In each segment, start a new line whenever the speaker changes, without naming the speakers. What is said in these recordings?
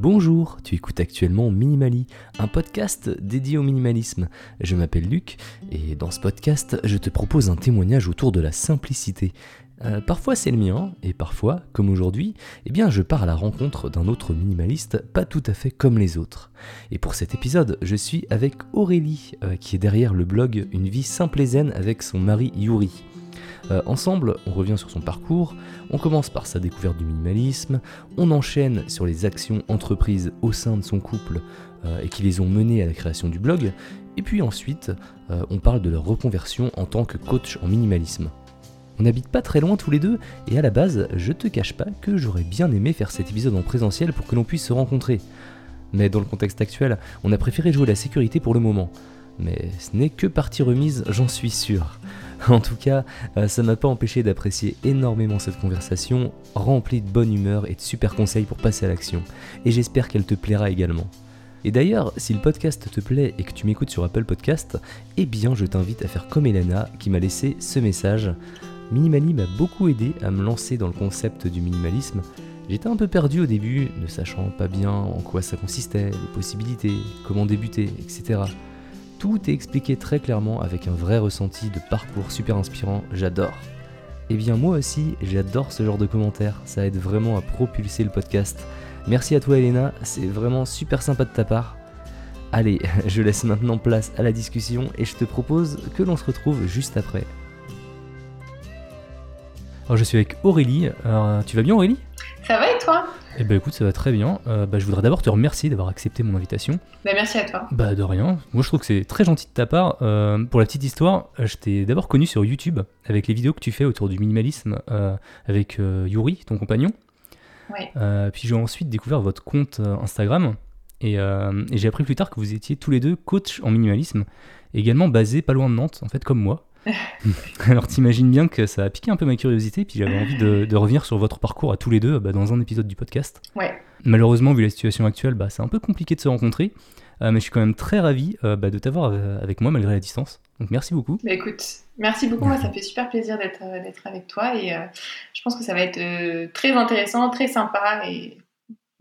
Bonjour, tu écoutes actuellement Minimali, un podcast dédié au minimalisme. Je m'appelle Luc et dans ce podcast, je te propose un témoignage autour de la simplicité. Euh, parfois c'est le mien et parfois, comme aujourd'hui, eh bien je pars à la rencontre d'un autre minimaliste pas tout à fait comme les autres. Et pour cet épisode, je suis avec Aurélie euh, qui est derrière le blog Une vie simple et zen avec son mari Yuri. Euh, ensemble, on revient sur son parcours, on commence par sa découverte du minimalisme, on enchaîne sur les actions entreprises au sein de son couple et qui les ont menées à la création du blog, et puis ensuite, on parle de leur reconversion en tant que coach en minimalisme. On n'habite pas très loin tous les deux, et à la base, je te cache pas que j'aurais bien aimé faire cet épisode en présentiel pour que l'on puisse se rencontrer. Mais dans le contexte actuel, on a préféré jouer la sécurité pour le moment. Mais ce n'est que partie remise, j'en suis sûr. En tout cas, euh, ça m'a pas empêché d'apprécier énormément cette conversation, remplie de bonne humeur et de super conseils pour passer à l'action. Et j'espère qu'elle te plaira également. Et d'ailleurs, si le podcast te plaît et que tu m'écoutes sur Apple Podcast, eh bien je t'invite à faire comme Elena qui m'a laissé ce message. Minimali m'a beaucoup aidé à me lancer dans le concept du minimalisme. J'étais un peu perdu au début, ne sachant pas bien en quoi ça consistait, les possibilités, comment débuter, etc. Tout est expliqué très clairement avec un vrai ressenti de parcours super inspirant, j'adore. Eh bien moi aussi, j'adore ce genre de commentaires, ça aide vraiment à propulser le podcast. Merci à toi Elena, c'est vraiment super sympa de ta part. Allez, je laisse maintenant place à la discussion et je te propose que l'on se retrouve juste après. Alors je suis avec Aurélie. Tu vas bien Aurélie?
Ça va et toi?
Eh ben écoute, ça va très bien. Euh, bah, je voudrais d'abord te remercier d'avoir accepté mon invitation.
Bah, merci à toi.
Bah de rien. Moi je trouve que c'est très gentil de ta part. Euh, pour la petite histoire, je t'ai d'abord connu sur YouTube avec les vidéos que tu fais autour du minimalisme euh, avec Yuri, ton compagnon.
Ouais.
puis j'ai ensuite découvert votre compte Instagram et, et j'ai appris plus tard que vous étiez tous les deux coach en minimalisme, également basé pas loin de Nantes, en fait comme moi. Alors t'imagines bien que ça a piqué un peu ma curiosité, puis j'avais envie de, revenir sur votre parcours à tous les deux bah, dans un épisode du podcast.
Ouais.
Malheureusement, vu la situation actuelle, bah, c'est un peu compliqué de se rencontrer, euh, mais je suis quand même très ravi euh, bah, de t'avoir euh, avec moi malgré la distance. Donc merci beaucoup.
Bah, écoute, merci beaucoup, moi ça fait super plaisir d'être avec toi et je pense que ça va être très intéressant, très sympa et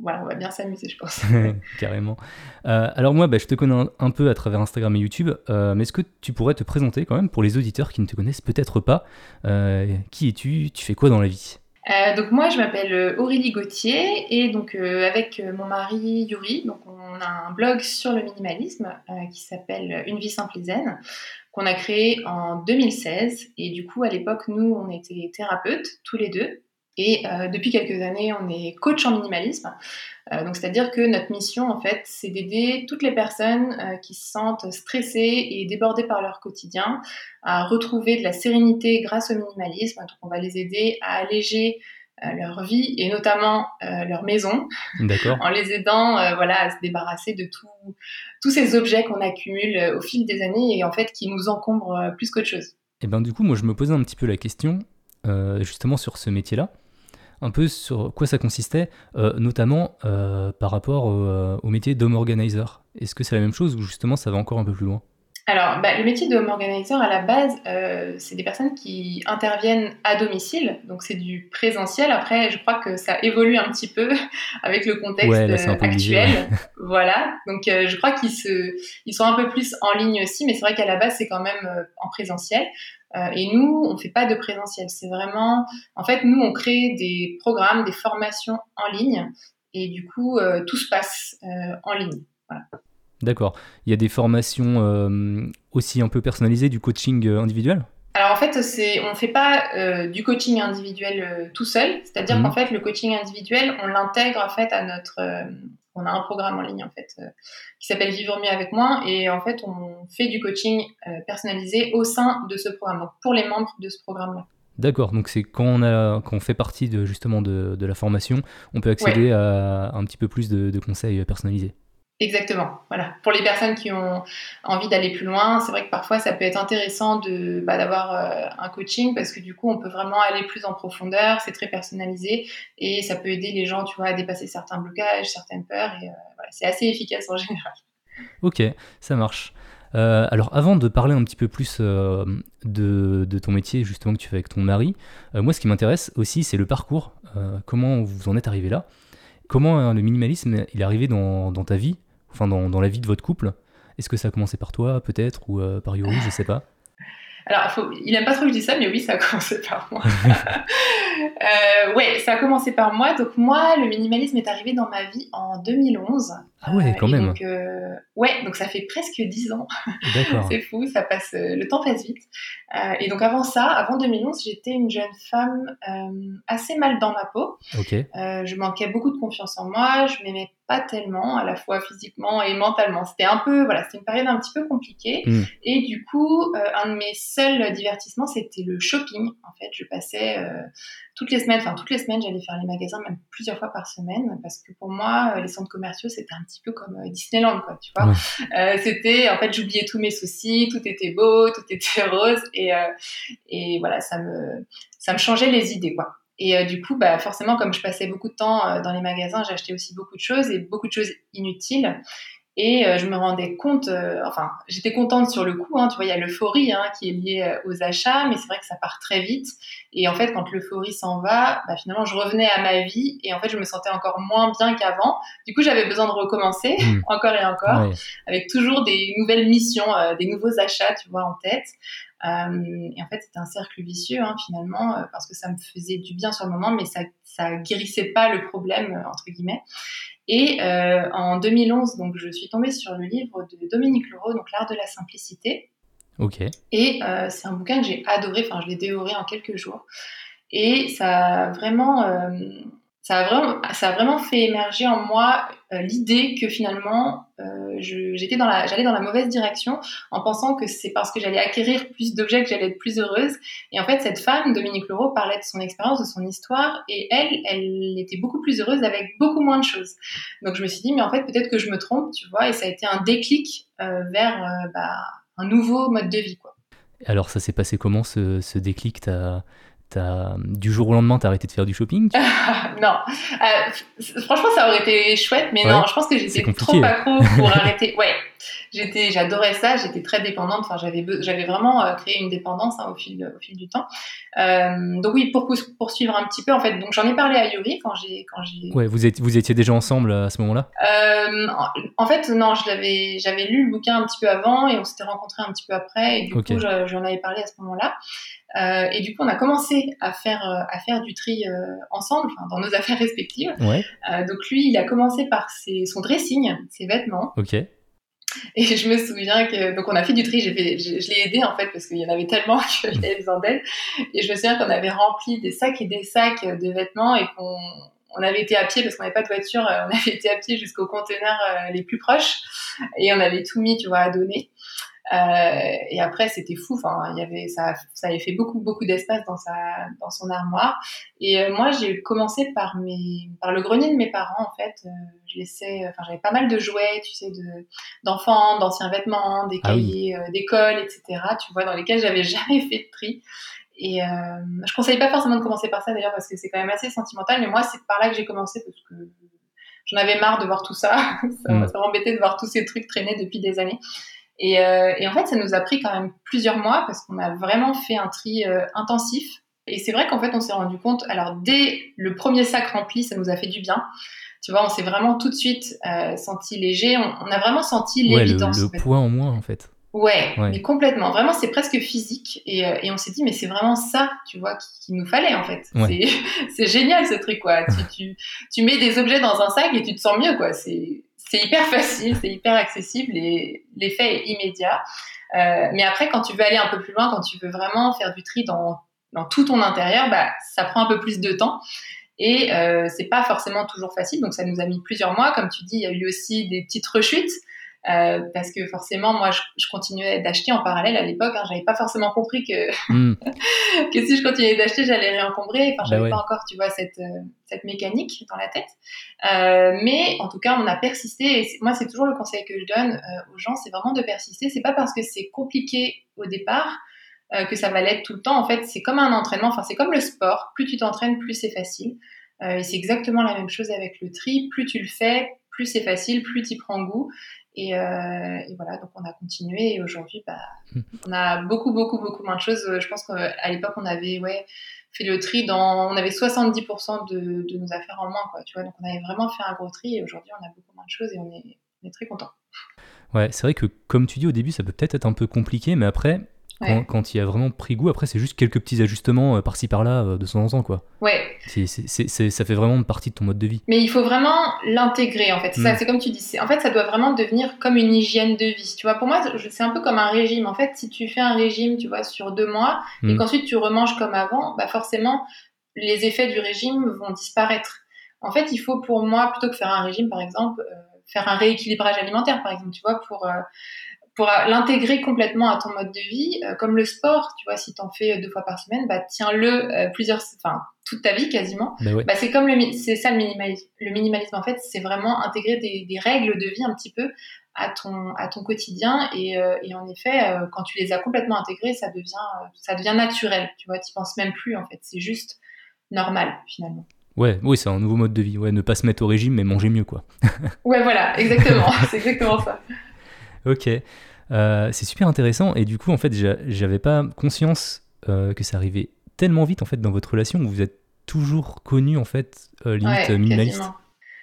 voilà, on va bien s'amuser, je pense.
Carrément. Euh, alors moi, bah, je te connais un, peu à travers Instagram et YouTube, euh, mais est-ce que tu pourrais te présenter quand même pour les auditeurs qui ne te connaissent peut-être pas euh, Qui es-tu Tu fais quoi dans la vie?
Donc moi je m'appelle Aurélie Gauthier et donc avec mon mari Yuri donc on a un blog sur le minimalisme qui s'appelle Une vie simple et zen qu'on a créé en 2016 et du coup à l'époque nous on était thérapeutes tous les deux et euh, depuis quelques années, on est coach en minimalisme. Euh, donc, c'est-à-dire que notre mission, en fait, c'est d'aider toutes les personnes euh, qui se sentent stressées et débordées par leur quotidien à retrouver de la sérénité grâce au minimalisme. Donc, on va les aider à alléger leur vie et notamment leur maison, en les aidant voilà, à se débarrasser de tous ces objets qu'on accumule au fil des années et en fait qui nous encombrent plus qu'autre chose.
Et eh ben du coup, moi je me posais un petit peu la question justement sur ce métier-là un peu sur quoi ça consistait, euh, notamment euh, par rapport euh, au, métier d'home organizer. Est-ce que c'est la même chose ou justement ça va encore un peu plus loin?
Alors, bah, le métier de home organizer, à la base, c'est des personnes qui interviennent à domicile, donc c'est du présentiel. Après, je crois que ça évolue un petit peu avec le contexte actuel. voilà, donc je crois qu'ils ils sont un peu plus en ligne aussi, mais c'est vrai qu'à la base, c'est quand même en présentiel. Euh, et nous, on fait pas de présentiel. C'est vraiment, en fait, nous, on crée des programmes, des formations en ligne, et du coup, euh, tout se passe euh, en ligne.
D'accord. Il y a des formations aussi un peu personnalisées, du coaching individuel?
Alors en fait, c'est, on ne fait pas du coaching individuel tout seul, c'est-à-dire mmh. qu'en fait, le coaching individuel, on l'intègre en fait à notre, on a un programme en ligne en fait euh, qui s'appelle Vivre mieux avec moi et en fait on fait du coaching euh, personnalisé au sein de ce programme, donc pour les membres de ce programme-là.
D'accord, donc c'est quand on, a, quand on fait partie de, justement de, la formation, on peut accéder à un petit peu plus de conseils personnalisés.
Exactement, voilà. Pour les personnes qui ont envie d'aller plus loin, c'est vrai que parfois ça peut être intéressant de bah, d'avoir euh, un coaching parce que du coup on peut vraiment aller plus en profondeur, c'est très personnalisé et ça peut aider les gens, tu vois, à dépasser certains blocages, certaines peurs et euh, c'est assez efficace en général.
Ok, ça marche. Euh, alors avant de parler un petit peu plus de, de, ton métier justement que tu fais avec ton mari, moi ce qui m'intéresse aussi c'est le parcours, comment vous en êtes arrivé là? comment le minimalisme il est arrivé dans, ta vie, enfin dans, dans, la vie de votre couple Est-ce que ça a commencé par toi peut-être ou par Yuri, je sais pas?
Alors, il aime pas trop que je dise ça, mais oui, ça a commencé par moi. euh, ouais, ça a commencé par moi. Donc moi, le minimalisme est arrivé dans ma vie en 2011.
Ah ouais, quand même.
Donc, euh, ouais, donc ça fait presque 10 ans. D'accord. c'est fou, ça passe, euh, le temps passe vite. Euh, et donc avant ça, avant 2011, j'étais une jeune femme assez mal dans ma peau.
Ok.
je manquais beaucoup de confiance en moi, je m'aimais pas tellement, à la fois physiquement et mentalement. C'était un peu, voilà, c'était une période un petit peu compliquée. Hmm. Et du coup, un de mes seuls divertissements, c'était le shopping. En fait, je passais toutes les semaines, enfin toutes les semaines, j'allais faire les magasins, même plusieurs fois par semaine, parce que pour moi, les centres commerciaux, c'était un petit peu comme euh, Disneyland, quoi, tu vois. Euh, c'était, en fait, j'oubliais tous mes soucis, tout était beau, tout était rose, et, euh, et voilà, ça me, ça me changeait les idées, quoi. Et du coup, bah, forcément, comme je passais beaucoup de temps dans les magasins, j'achetais aussi beaucoup de choses et beaucoup de choses inutiles. Et euh, je me rendais compte, euh, enfin, j'étais contente sur le coup, hein, tu vois, il y a l'euphorie hein, qui est liée euh, aux achats, mais c'est vrai que ça part très vite. Et en fait, quand l'euphorie s'en va, bah, finalement, je revenais à ma vie et en fait, je me sentais encore moins bien qu'avant. Du coup, j'avais besoin de recommencer mmh. encore et encore, avec toujours des nouvelles missions, des nouveaux achats, tu vois, en tête. Et en fait, c'était un cercle vicieux hein, finalement, parce que ça me faisait du bien sur le moment, mais ça, ça guérissait pas le problème entre guillemets. Et euh, en 2011, donc, je suis tombée sur le livre de Dominique Leroux, donc L'art de la simplicité.
Ok.
Et euh, c'est un bouquin que j'ai adoré, enfin, je l'ai dévoré en quelques jours. Et ça a vraiment, euh, ça a vraiment, ça a vraiment fait émerger en moi euh, l'idée que finalement, euh, j'étais dans la, j'allais dans la mauvaise direction en pensant que c'est parce que j'allais acquérir plus d'objets que j'allais être plus heureuse. Et en fait, cette femme, Dominique Leroux, parlait de son expérience, de son histoire, et elle, elle était beaucoup plus heureuse avec beaucoup moins de choses. Donc je me suis dit, mais en fait, peut-être que je me trompe, tu vois, et ça a été un déclic euh, vers bah, un nouveau mode de vie, quoi.
Alors ça s'est passé comment ce, ce déclic? Du jour au lendemain, t'as arrêté de faire du shopping
Non. Euh, franchement, ça aurait été chouette, mais non, je pense que j'étais trop accro pour arrêter. Ouais, j'étais, j'adorais ça, j'étais très dépendante. Enfin, j'avais, j'avais vraiment euh, créé une dépendance hein, au fil, au fil du temps. Euh, donc oui, pour poursuivre un petit peu, en fait, donc j'en ai parlé à Yuri quand j'ai, quand j'ai.
Ouais, vous étiez, vous étiez déjà ensemble à ce moment-là?
En, fait, non, je l'avais, j'avais lu le bouquin un petit peu avant et on s'était rencontrés un petit peu après, et du coup, j'en avais parlé à ce moment-là. Euh, et du coup, on a commencé à faire, euh, à faire du tri euh, ensemble, dans nos affaires respectives.
Ouais.
donc lui, il a commencé par ses, son dressing, ses vêtements.
Ok.
Et je me souviens que donc on a fait du tri, j'ai fait, je, je l'ai aidé en fait parce qu'il y en avait tellement que j'avais besoin d'aide. Et je me souviens qu'on avait rempli des sacs et des sacs de vêtements et qu'on on avait été à pied parce qu'on n'avait pas de voiture, on avait été à pied jusqu'aux conteneurs les plus proches et on avait tout mis, tu vois, à donner. Euh, et après, c'était fou. Enfin, il y avait, ça, ça avait fait beaucoup, beaucoup d'espace dans sa, dans son armoire. Et euh, moi, j'ai commencé par mes, par le grenier de mes parents. En fait, euh, je laissais, enfin, j'avais pas mal de jouets, tu sais, de, d'enfants, d'anciens vêtements, des ah cahiers d'école, etc. Tu vois, dans lesquels j'avais jamais fait de tri. Et euh, je conseille pas forcément de commencer par ça d'ailleurs parce que c'est quand même assez sentimental. Mais moi, c'est par là que j'ai commencé parce que j'en avais marre de voir tout ça. ça, mm. ça m'embêtait de voir tous ces trucs traîner depuis des années. Et, euh, et, en fait, ça nous a pris quand même plusieurs mois parce qu'on a vraiment fait un tri euh, intensif. Et c'est vrai qu'en fait, on s'est rendu compte, alors dès le premier sac rempli, ça nous a fait du bien. Tu vois, on s'est vraiment tout de suite euh, senti léger. On, a vraiment senti l'évidence.
Ouais, le, le poids en moins, en fait.
Ouais, mais complètement. Vraiment, c'est presque physique. Et, euh, et on s'est dit, mais c'est vraiment ça, tu vois, qu'il nous fallait, en fait. C'est génial, ce truc, quoi. tu, tu, tu mets des objets dans un sac et tu te sens mieux, quoi. C'est c'est hyper facile, c'est hyper accessible et l'effet est immédiat. Euh, mais après, quand tu veux aller un peu plus loin, quand tu veux vraiment faire du tri dans, dans tout ton intérieur, bah, ça prend un peu plus de temps. Et euh, c'est pas forcément toujours facile, donc ça nous a mis plusieurs mois. Comme tu dis, il y a eu aussi des petites rechutes. Euh, parce que forcément, moi, je, je continuais d'acheter en parallèle à l'époque. Hein, j'avais pas forcément compris que hmm. que si je continuais d'acheter, j'allais réencombrer. Enfin, j'avais pas encore, tu vois, cette euh, cette mécanique dans la tête. Euh, mais en tout cas, on a persisté. Et moi, c'est toujours le conseil que je donne euh, aux gens, c'est vraiment de persister. C'est pas parce que c'est compliqué au départ que ça va l'être tout le temps. En fait, c'est comme un entraînement. Enfin, c'est comme le sport. Plus tu t'entraînes, plus c'est facile. et c'est exactement la même chose avec le tri. Plus tu le fais, plus c'est facile, plus tu prends goût. Et, voilà, donc on a continué et aujourd'hui, bah, hmm. on a beaucoup, beaucoup, beaucoup moins de choses. Je pense qu'à l'époque, on avait ouais, fait le tri dans. On avait 70% de, de, nos affaires en moins, quoi, tu vois. Donc on avait vraiment fait un gros tri et aujourd'hui, on a beaucoup moins de choses et on est, on est très content.
Ouais, c'est vrai que comme tu dis au début, ça peut peut-être être un peu compliqué, mais après, quand, il a vraiment pris goût, après, c'est juste quelques petits ajustements euh, par-ci par-là euh, de temps en temps, quoi.
Ouais.
C'est, ça fait vraiment partie de ton mode de vie.
Mais il faut vraiment l'intégrer, en fait. C'est, mm. comme tu dis. En fait, ça doit vraiment devenir comme une hygiène de vie. Tu vois, pour moi, c'est un peu comme un régime. En fait, si tu fais un régime, tu vois, sur deux mois, et mm. qu'ensuite tu remanges comme avant, bah forcément, les effets du régime vont disparaître. En fait, il faut pour moi, plutôt que faire un régime, par exemple, euh, faire un rééquilibrage alimentaire, par exemple, tu vois, pour pour l'intégrer complètement à ton mode de vie, euh, comme le sport, tu vois, si tu en fais deux fois par semaine, bah tiens-le euh, plusieurs, enfin toute ta vie quasiment. Bah, c'est comme le, c'est ça le minimalisme. Le minimalisme en fait, c'est vraiment intégrer des, des, règles de vie un petit peu à ton à ton quotidien et, euh, et en effet, quand tu les as complètement intégrées, ça devient ça devient naturel. Tu vois, tu penses même plus en fait, c'est juste normal finalement.
Ouais, oui, c'est un nouveau mode de vie. Ouais, ne pas se mettre au régime, mais manger mieux, quoi.
ouais, voilà, exactement. c'est exactement ça.
Ok. Euh, c'est super intéressant et du coup en fait j'avais pas conscience euh, que ça arrivait tellement vite en fait dans votre relation où vous êtes toujours connu en fait euh, limite minimaliste.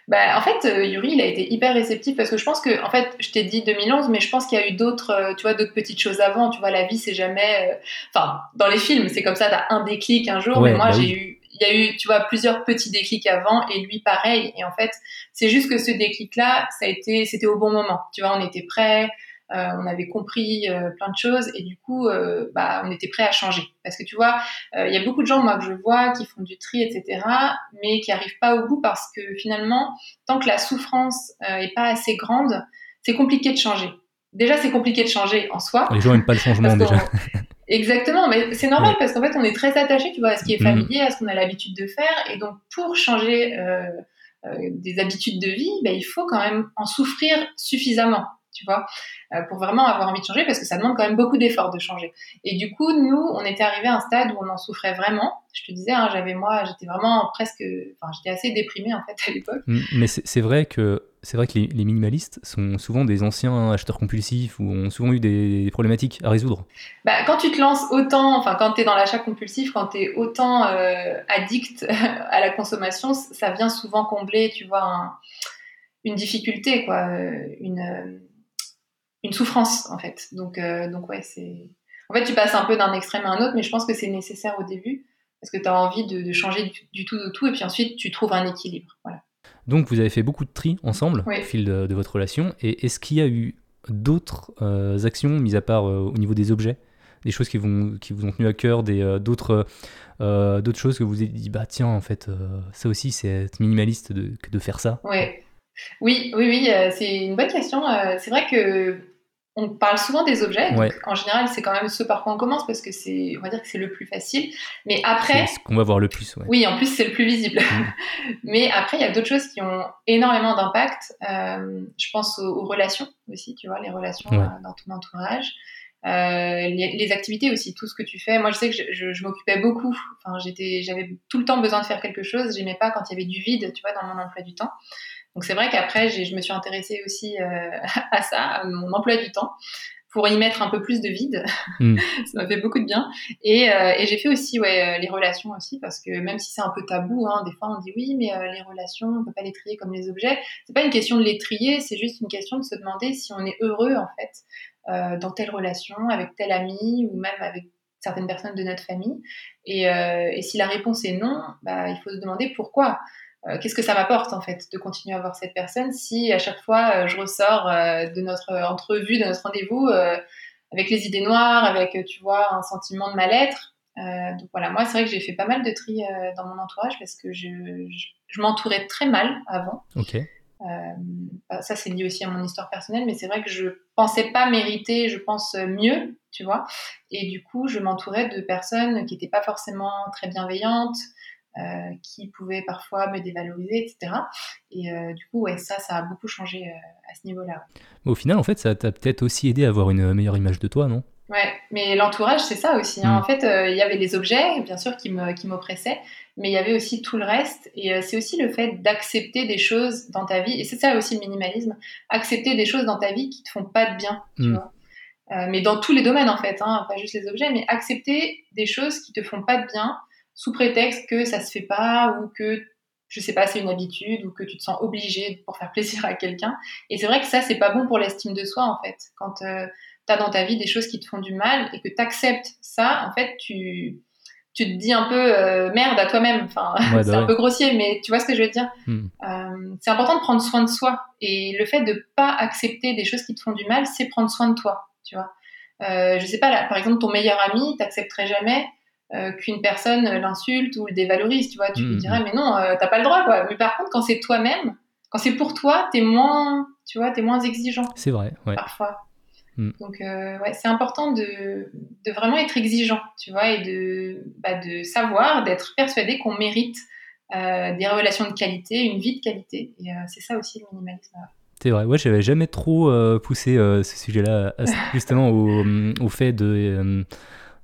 Bah, en fait, Yuri, il a été hyper réceptif parce que je pense que, en fait, je t'ai dit 2011, mais je pense qu'il y a eu d'autres, tu vois, d'autres petites choses avant. Tu vois, la vie, c'est jamais, enfin, dans les films, c'est comme ça, t'as un déclic un jour, mais moi, bah j'ai eu, il y a eu, tu vois, plusieurs petits déclics avant et lui pareil. Et en fait, c'est juste que ce déclic-là, ça a été, c'était au bon moment. Tu vois, on était prêts. Euh, on avait compris euh, plein de choses et du coup, euh, bah, on était prêt à changer. Parce que tu vois, il y a beaucoup de gens, moi, que je vois, qui font du tri, etc., mais qui arrivent pas au bout parce que finalement, tant que la souffrance est pas assez grande, c'est compliqué de changer. Déjà, c'est compliqué de changer en soi.
Les gens n'aiment pas le changement déjà.
Exactement, mais c'est normal parce qu'en fait, on est très attaché, tu vois, à ce qui est mm. familier, à ce qu'on a l'habitude de faire, et donc pour changer des habitudes de vie, bah, il faut quand même en souffrir suffisamment tu vois, euh, pour vraiment avoir envie de changer parce que ça demande quand même beaucoup d'efforts de changer. Et du coup, nous, on était arrivé à un stade où on en souffrait vraiment. Je te disais, hein, j'avais moi, j'étais vraiment presque, enfin, j'étais assez déprimée en fait à l'époque.
Mais c'est vrai que c'est vrai que les, minimalistes sont souvent des anciens acheteurs compulsifs ou ont souvent eu des, problématiques à résoudre.
Bah, quand tu te lances autant, enfin quand tu es dans l'achat compulsif, quand tu es autant euh, addict à la consommation, ça vient souvent combler, tu vois, une difficulté, quoi, euh, une, une souffrance en fait. Donc, euh, donc ouais, c'est. En fait, tu passes un peu d'un extrême à un autre, mais je pense que c'est nécessaire au début parce que tu as envie de, changer du, tout de tout et puis ensuite tu trouves un équilibre. Voilà.
Donc vous avez fait beaucoup de tri ensemble au fil de, votre relation et est-ce qu'il y a eu d'autres euh, actions, mis à part euh, au niveau des objets, des choses qui, vont, qui vous ont tenu à cœur, des, d'autres, d'autres choses que vous avez dit, bah tiens, en fait, ça aussi c'est être minimaliste de, de faire ça?
Ouais. Oui, oui, oui, c'est une bonne question. c'est vrai que on parle souvent des objets. en général, c'est quand même ce par quoi on commence parce que c'est, on va dire que c'est le plus facile. Mais après,
c'est ce qu'on va voir le plus.
Oui, en plus c'est le plus visible. Mm. Mais après, il y a d'autres choses qui ont énormément d'impact. Euh, je pense aux, relations aussi, tu vois, les relations euh, dans ton entourage. Euh, les, activités aussi, tout ce que tu fais. Moi, je sais que je, je, m'occupais beaucoup. Enfin, j'étais, j'avais tout le temps besoin de faire quelque chose. J'aimais pas quand il y avait du vide, tu vois, dans mon emploi du temps. Donc c'est vrai qu'après, je me suis intéressée aussi euh, à ça, à mon emploi du temps pour y mettre un peu plus de vide. Hmm. ça m'a fait beaucoup de bien. Et, euh, et j'ai fait aussi ouais, euh, les relations aussi, parce que même si c'est un peu tabou, hein, des fois on dit oui, mais les relations, on peut pas les trier comme les objets. C'est pas une question de les trier, c'est juste une question de se demander si on est heureux en fait dans telle relation, avec tel ami ou même avec certaines personnes de notre famille. Et, et si la réponse est non, bah, il faut se demander pourquoi. Euh, qu'est-ce que ça m'apporte en fait de continuer à voir cette personne si à chaque fois euh, je ressors euh, de notre entrevue, de notre rendez-vous avec les idées noires, avec tu vois un sentiment de mal-être. donc voilà, moi c'est vrai que j'ai fait pas mal de tri dans mon entourage parce que je, je, m'entourais très mal avant.
Ok.
Bah, ça c'est lié aussi à mon histoire personnelle, mais c'est vrai que je pensais pas mériter, je pense mieux, tu vois. Et du coup, je m'entourais de personnes qui n'étaient pas forcément très bienveillantes, qui pouvaient parfois me dévaloriser, etc. Et euh, du coup, ouais, ça, ça a beaucoup changé euh, à ce niveau-là.
Au final, en fait, ça t'a peut-être aussi aidé à avoir une meilleure image de toi, non?
Ouais, mais l'entourage, c'est ça aussi. hein.
Mm.
En fait, euh, il y avait les objets, bien sûr, qui me- qui m'oppressaient, mais il y avait aussi tout le reste. Et euh, c'est aussi le fait d'accepter des choses dans ta vie. Et c'est ça aussi le minimalisme. Accepter des choses dans ta vie qui te font pas de bien, tu
Mm.
vois. Euh, mais dans tous les domaines, en fait, hein, pas juste les objets, mais accepter des choses qui te font pas de bien sous prétexte que ça se fait pas ou que, je sais pas, c'est une habitude ou que tu te sens obligé pour faire plaisir à quelqu'un. Et c'est vrai que ça, c'est pas bon pour l'estime de soi, en fait. Quand euh, tu as dans ta vie des choses qui te font du mal et que tu acceptes ça, en fait, tu, tu te dis un peu euh, merde à toi-même. Enfin,
Ouais,
c'est
bah
un peu grossier, mais tu vois ce que je veux dire?
Hmm.
Euh, c'est important de prendre soin de soi. Et le fait de pas accepter des choses qui te font du mal, c'est prendre soin de toi. Tu vois. Euh, je sais pas, là, par exemple, ton meilleur ami, t'accepterais jamais euh, qu'une personne l'insulte ou le dévalorise. Tu vois, tu lui
Mhm.
dirais, mais non, euh, t'as pas le droit, quoi. Mais par contre, quand c'est toi-même, quand c'est pour toi, t'es moins, tu vois, t'es moins exigeant
C'est vrai, ouais.
parfois.
Mm.
Donc, euh, ouais, c'est important de, de vraiment être exigeant, tu vois, et de, bah, de savoir, d'être persuadé qu'on mérite des relations de qualité, une vie de qualité. Et c'est ça aussi le minimalisme.
C'est vrai, ouais, j'avais jamais trop poussé ce sujet-là, justement au, au fait de,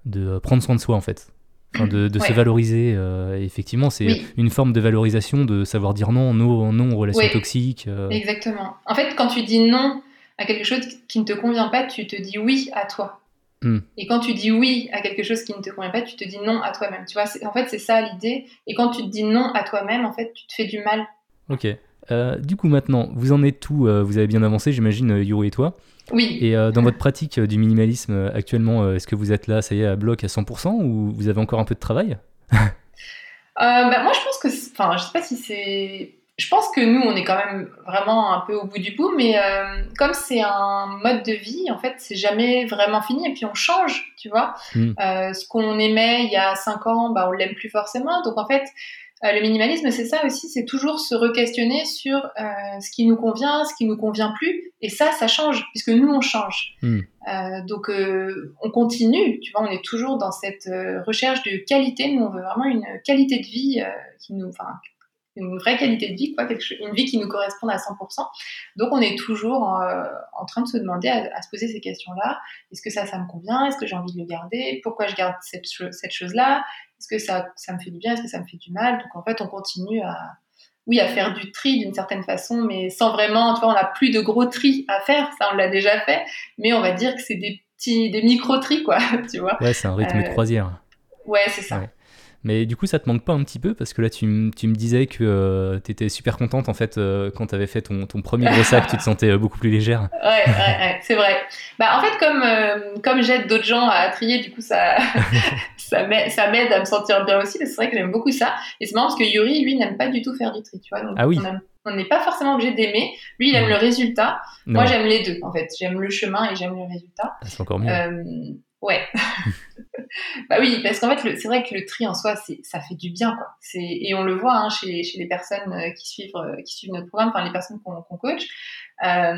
de prendre soin de soi, en fait. Enfin, de, de se valoriser. euh, effectivement, c'est
Oui.
une forme de valorisation, de savoir dire non, non, non aux relations
Oui.
toxiques. euh,
Exactement. En fait, quand tu dis non à quelque chose qui ne te convient pas, tu te dis oui à toi.
Mm.
Et quand tu dis oui à quelque chose qui ne te convient pas, tu te dis non à toi-même. Tu vois, en fait, c'est ça l'idée. Et quand tu te dis non à toi-même, en fait, tu te fais du mal.
Ok. Euh, du coup, maintenant, vous en êtes tout euh, Vous avez bien avancé, j'imagine, euh, Yuri et toi.
Oui.
Et euh, dans votre pratique du minimalisme actuellement, est-ce que vous êtes là, ça y est, à bloc à 100% ou vous avez encore un peu de travail
bah, moi, je pense que, enfin, je sais pas si c'est. Je pense que nous, on est quand même vraiment un peu au bout du bout, mais comme c'est un mode de vie, en fait, c'est jamais vraiment fini. Et puis on change, tu vois.
Mm.
Euh, ce qu'on aimait il y a cinq ans, bah, on l'aime plus forcément. Donc en fait, le minimalisme, c'est ça aussi, c'est toujours se re-questionner sur euh, ce qui nous convient, ce qui nous convient plus. Et ça, ça change, puisque nous, on change.
Mm.
Euh, donc euh, on continue, tu vois, on est toujours dans cette euh, recherche de qualité. Nous, on veut vraiment une qualité de vie euh, qui nous, enfin, une vraie qualité de vie, quoi, quelque chose- une vie qui nous corresponde à 100%. Donc on est toujours en, euh, en train de se demander, à, à se poser ces questions-là. Est-ce que ça, ça me convient? Est-ce que j'ai envie de le garder? Pourquoi je garde cette chose-là? Est-ce que ça, ça me fait du bien? Est-ce que ça me fait du mal? Donc en fait, on continue à, oui, à faire du tri d'une certaine façon, mais sans vraiment, tu vois, on n'a plus de gros tri à faire, ça on l'a déjà fait, mais on va dire que c'est des petits, des micro-tri, quoi, tu vois.
Ouais, c'est un rythme de
Euh,
croisière.
Ouais, c'est ça.
Ouais. Mais du coup, ça te manque pas un petit peu Parce que là, tu, me disais que tu étais super contente en fait euh, quand tu avais fait ton, ton premier gros sac, tu te sentais euh, beaucoup plus légère.
Ouais, ouais, ouais, c'est vrai. Bah, en fait, comme, euh, comme j'aide d'autres gens à trier, du coup, ça, ça m'aide à me sentir bien aussi. C'est vrai que j'aime beaucoup ça. Et c'est marrant parce que Yuri, lui, n'aime pas du tout faire du tri, tu vois. Donc,
Ah oui.
on n'est pas forcément obligé d'aimer. Lui, il aime le résultat. Moi, j'aime les deux, en fait. J'aime le chemin et j'aime le résultat.
c'est encore mieux.
Euh, ouais. bah oui, parce qu'en fait, c'est vrai que le tri en soi, ça fait du bien, quoi. Et on le voit hein, chez, chez les personnes euh, qui suivent, euh, qui suivent notre programme, enfin les personnes qu'on, qu'on coach. Euh,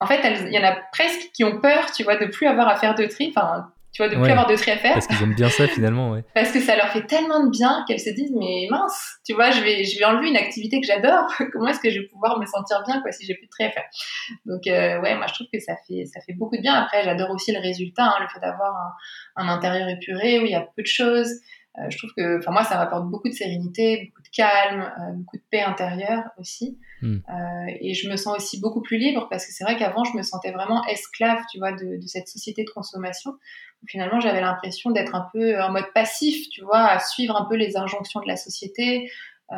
en fait, il y en a presque qui ont peur, tu vois, de plus avoir à faire de tri, enfin, tu vois, de plus avoir de tri à faire,
Parce qu'ils aiment bien ça finalement, ouais.
parce que ça leur fait tellement de bien qu'elles se disent, mais mince, tu vois, je vais, je vais enlever une activité que j'adore. Comment est-ce que je vais pouvoir me sentir bien, quoi, si j'ai plus de tri à faire? Donc, euh, ouais, moi, je trouve que ça fait, ça fait beaucoup de bien. Après, j'adore aussi le résultat, hein, le fait d'avoir un, un intérieur épuré où il y a peu de choses. Euh, je trouve que, enfin, moi, ça m'apporte beaucoup de sérénité, beaucoup de calme, euh, beaucoup de paix intérieure aussi.
Mm.
Euh, et je me sens aussi beaucoup plus libre parce que c'est vrai qu'avant, je me sentais vraiment esclave, tu vois, de, de cette société de consommation. Finalement, j'avais l'impression d'être un peu en mode passif, tu vois, à suivre un peu les injonctions de la société, euh,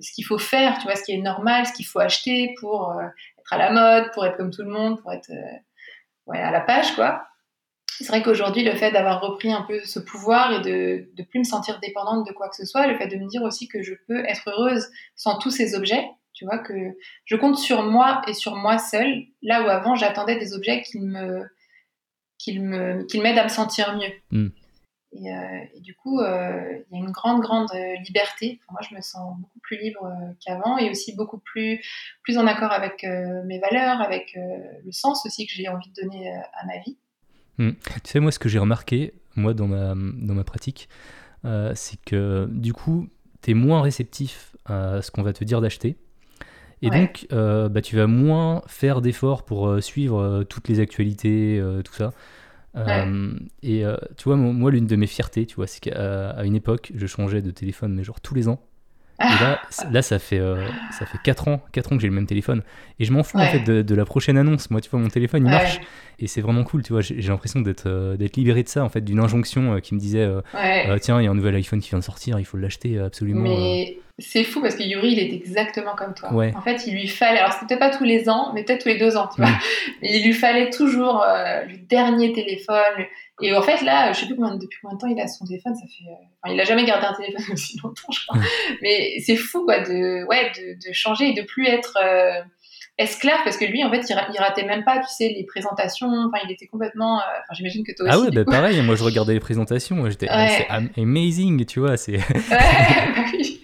ce qu'il faut faire, tu vois, ce qui est normal, ce qu'il faut acheter pour euh, être à la mode, pour être comme tout le monde, pour être euh, à la page, quoi. C'est vrai qu'aujourd'hui, le fait d'avoir repris un peu ce pouvoir et de ne plus me sentir dépendante de quoi que ce soit, le fait de me dire aussi que je peux être heureuse sans tous ces objets, tu vois, que je compte sur moi et sur moi seule, là où avant j'attendais des objets qui me, qui me, qui m'aident à me sentir mieux.
Mm.
Et, euh, et du coup, euh, il y a une grande, grande euh, liberté. Enfin, moi, je me sens beaucoup plus libre euh, qu'avant et aussi beaucoup plus, plus en accord avec mes valeurs, avec le sens aussi que j'ai envie de donner à ma vie.
Tu sais, moi, ce que j'ai remarqué, moi, dans ma, dans ma pratique, c'est que du coup, tu es moins réceptif à ce qu'on va te dire d'acheter. Et
Ouais.
donc, euh, bah, tu vas moins faire d'efforts pour euh, suivre euh, toutes les actualités, tout ça. et tu vois, moi, l'une de mes fiertés, tu vois, c'est qu'à une époque, je changeais de téléphone, mais genre tous les ans. Et là, là ça, fait, euh, ça fait 4 ans, 4 ans que j'ai le même téléphone. Et je m'en fous en fait de, la prochaine annonce. Moi, tu vois, mon téléphone, il marche. Et c'est vraiment cool, tu vois. J'ai l'impression d'être euh, d'être libéré de ça, en fait, d'une injonction euh, qui me disait Tiens, il y a un nouvel iPhone qui vient de sortir, il faut l'acheter absolument.
Mais c'est fou parce que Yuri, il est exactement comme toi. En fait, il lui fallait, alors c'était pas tous les ans, mais peut-être tous les deux ans, tu vois. Mais il lui fallait toujours le dernier téléphone, et en fait, là, je sais plus combien, depuis combien de temps il a son téléphone. Ça fait, euh, enfin, il a jamais gardé un téléphone aussi longtemps, je crois. Mais c'est fou, quoi, de, ouais, de, de, changer et de plus être euh, esclave, parce que lui, en fait, il, ratait même pas, tu sais, les présentations. Enfin, il était complètement. Euh, enfin, j'imagine que toi
ah
aussi.
Ah ouais, bah pareil. Moi, je regardais les présentations. J'étais, ah, c'est amazing, tu vois. C'est. ouais,
bah oui.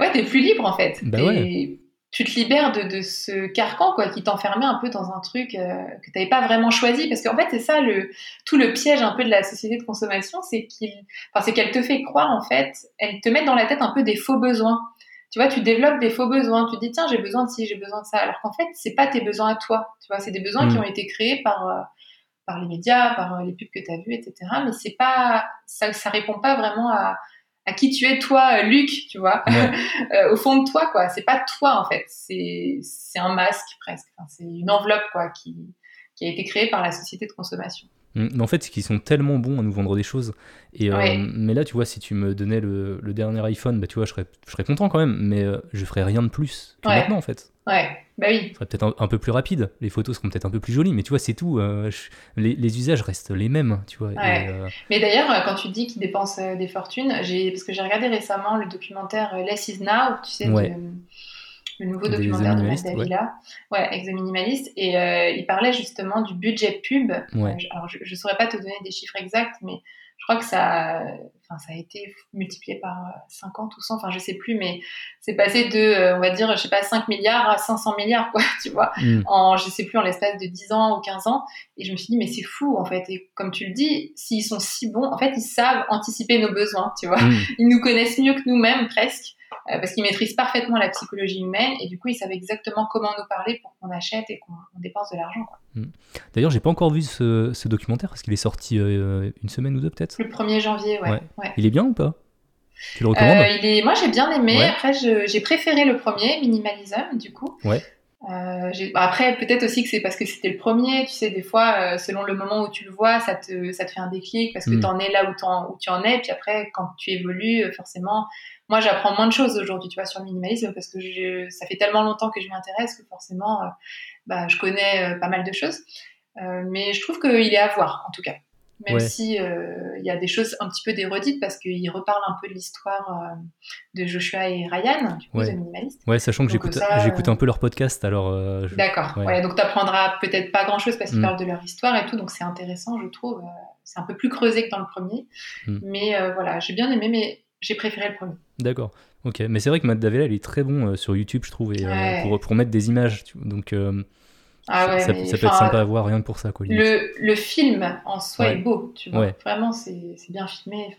ouais, t'es plus libre, en fait.
Bah ouais
tu te libères de, ce carcan quoi qui t'enfermait un peu dans un truc euh, que tu n'avais pas vraiment choisi parce qu'en fait c'est ça le tout le piège un peu de la société de consommation c'est qu'il enfin c'est qu'elle te fait croire en fait elle te met dans la tête un peu des faux besoins tu vois tu développes des faux besoins tu te dis tiens j'ai besoin de ci j'ai besoin de ça alors qu'en fait c'est pas tes besoins à toi tu vois c'est des besoins qui mm. ont été créés par euh, par les médias par euh, les pubs que tu as vues etc mais c'est pas ça ça répond pas vraiment à à qui tu es toi, Luc, tu vois, euh, au fond de toi, quoi. C'est pas toi en fait, c'est c'est un masque presque. c'est une enveloppe quoi qui qui a été créée par la société de consommation.
Mm. Mais en fait, c'est qu'ils sont tellement bons à nous vendre des choses. Et, euh, mais là, tu vois, si tu me donnais le, dernier iPhone, bah, tu vois, je serais, je serais content quand même, mais euh, je ferais rien de plus que maintenant, en fait.
Ouais, bah oui.
Ce serait peut-être un, peu plus rapide, les photos seront peut-être un peu plus jolies, mais tu vois, c'est tout. Euh, les, les, usages restent les mêmes, tu vois.
mais d'ailleurs, quand tu dis qu'ils dépensent des fortunes, parce que j'ai regardé récemment le documentaire Less is Now, tu sais, le nouveau documentaire de Matt Davila, ouais. ouais, ex minimaliste, et euh, il parlait justement du budget pub.
Ouais.
alors, je ne saurais pas te donner des chiffres exacts, mais je crois que ça, enfin, ça a été multiplié par 50 ou 100, enfin, je sais plus, mais c'est passé de, euh, on va dire, je sais pas, 5 milliards à 500 milliards, quoi, tu vois, mm. en, je sais plus, en l'espace de 10 ans ou 15 ans. Et je me suis dit, mais c'est fou, en fait. Et comme tu le dis, s'ils sont si bons, en fait, ils savent anticiper nos besoins, tu vois. Mm. Ils nous connaissent mieux que nous-mêmes, presque. Euh, parce qu'ils maîtrisent parfaitement la psychologie humaine et du coup ils savent exactement comment nous parler pour qu'on achète et qu'on dépense de l'argent.
Mm. D'ailleurs, j'ai pas encore vu ce, documentaire parce qu'il est sorti euh, une semaine ou deux peut-être?
Le 1er janvier, ouais.
Il est bien ou pas? Tu le recommandes?
Euh, il est... Moi j'ai bien aimé. Après j'ai préféré le premier, Minimalism, du coup.
Ouais.
après, peut-être aussi que c'est parce que c'était le premier. Tu sais, des fois, selon le moment où tu le vois, ça te, ça te fait un déclic parce que mm. tu en es là où, où, tu en es. Puis après, quand tu évolues, forcément, moi j'apprends moins de choses aujourd'hui tu vois sur le minimalisme parce que je, ça fait tellement longtemps que je m'y intéresse que forcément euh, bah, je connais euh, pas mal de choses euh, mais je trouve qu'il est à voir en tout cas même si il y a des choses un petit peu dérodites parce qu'il reparle un peu de l'histoire de Joshua et Ryan, du coup,
ouais.
minimaliste.
Ouais, sachant que j'écoute, j'écoute un peu leur podcast, alors.
D'accord. Ouais. donc tu apprendras peut-être pas grand-chose parce qu'ils mm. parlent de leur histoire et tout, donc c'est intéressant, je trouve. c'est un peu plus creusé que dans le premier, mm. mais voilà, j'ai bien aimé, mais j'ai préféré le premier.
D'accord. Ok, mais c'est vrai que Matt Davella, il est très bon euh, sur YouTube, je trouve, et, euh, pour, pour, mettre des images. donc, euh,
ah
ça, peut être sympa à voir rien que pour ça. Quoi,
le, le, film en soi est beau, tu vois. Vraiment, c'est bien filmé.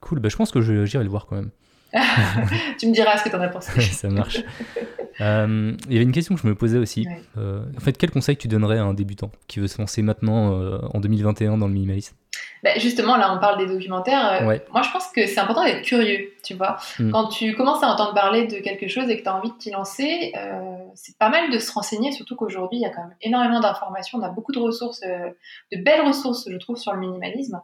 Cool, bah, je pense que j'irai le voir quand même.
tu me diras ce que tu en as pensé.
ça marche. Il y avait une question que je me posais aussi. en fait, quel conseil tu donnerais à un débutant qui veut se lancer maintenant en 2021 dans le minimalisme?
Bah, justement, là, on parle des documentaires. Euh, moi, je pense que c'est important d'être curieux, tu vois. Hmm. Quand tu commences à entendre parler de quelque chose et que tu as envie de t'y lancer, euh, c'est pas mal de se renseigner, surtout qu'aujourd'hui, il y a quand même énormément d'informations. On a beaucoup de ressources, euh, de belles ressources, je trouve, sur le minimalisme.